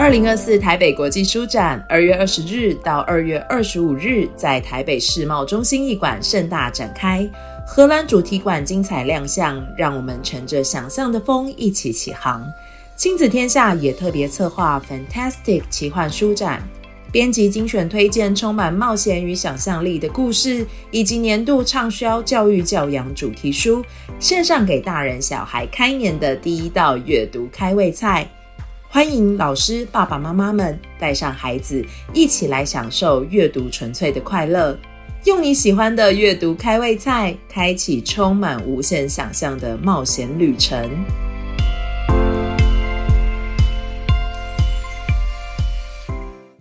二零二四台北国际书展，二月二十日到二月二十五日在台北世贸中心艺馆盛大展开。荷兰主题馆精彩亮相，让我们乘着想象的风一起起航。亲子天下也特别策划 Fantastic 奇幻书展，编辑精选推荐充满冒险与想象力的故事，以及年度畅销教育教养主题书，献上给大人小孩开年的第一道阅读开胃菜。欢迎老师、爸爸妈妈们带上孩子一起来享受阅读纯粹的快乐，用你喜欢的阅读开胃菜，开启充满无限想象的冒险旅程。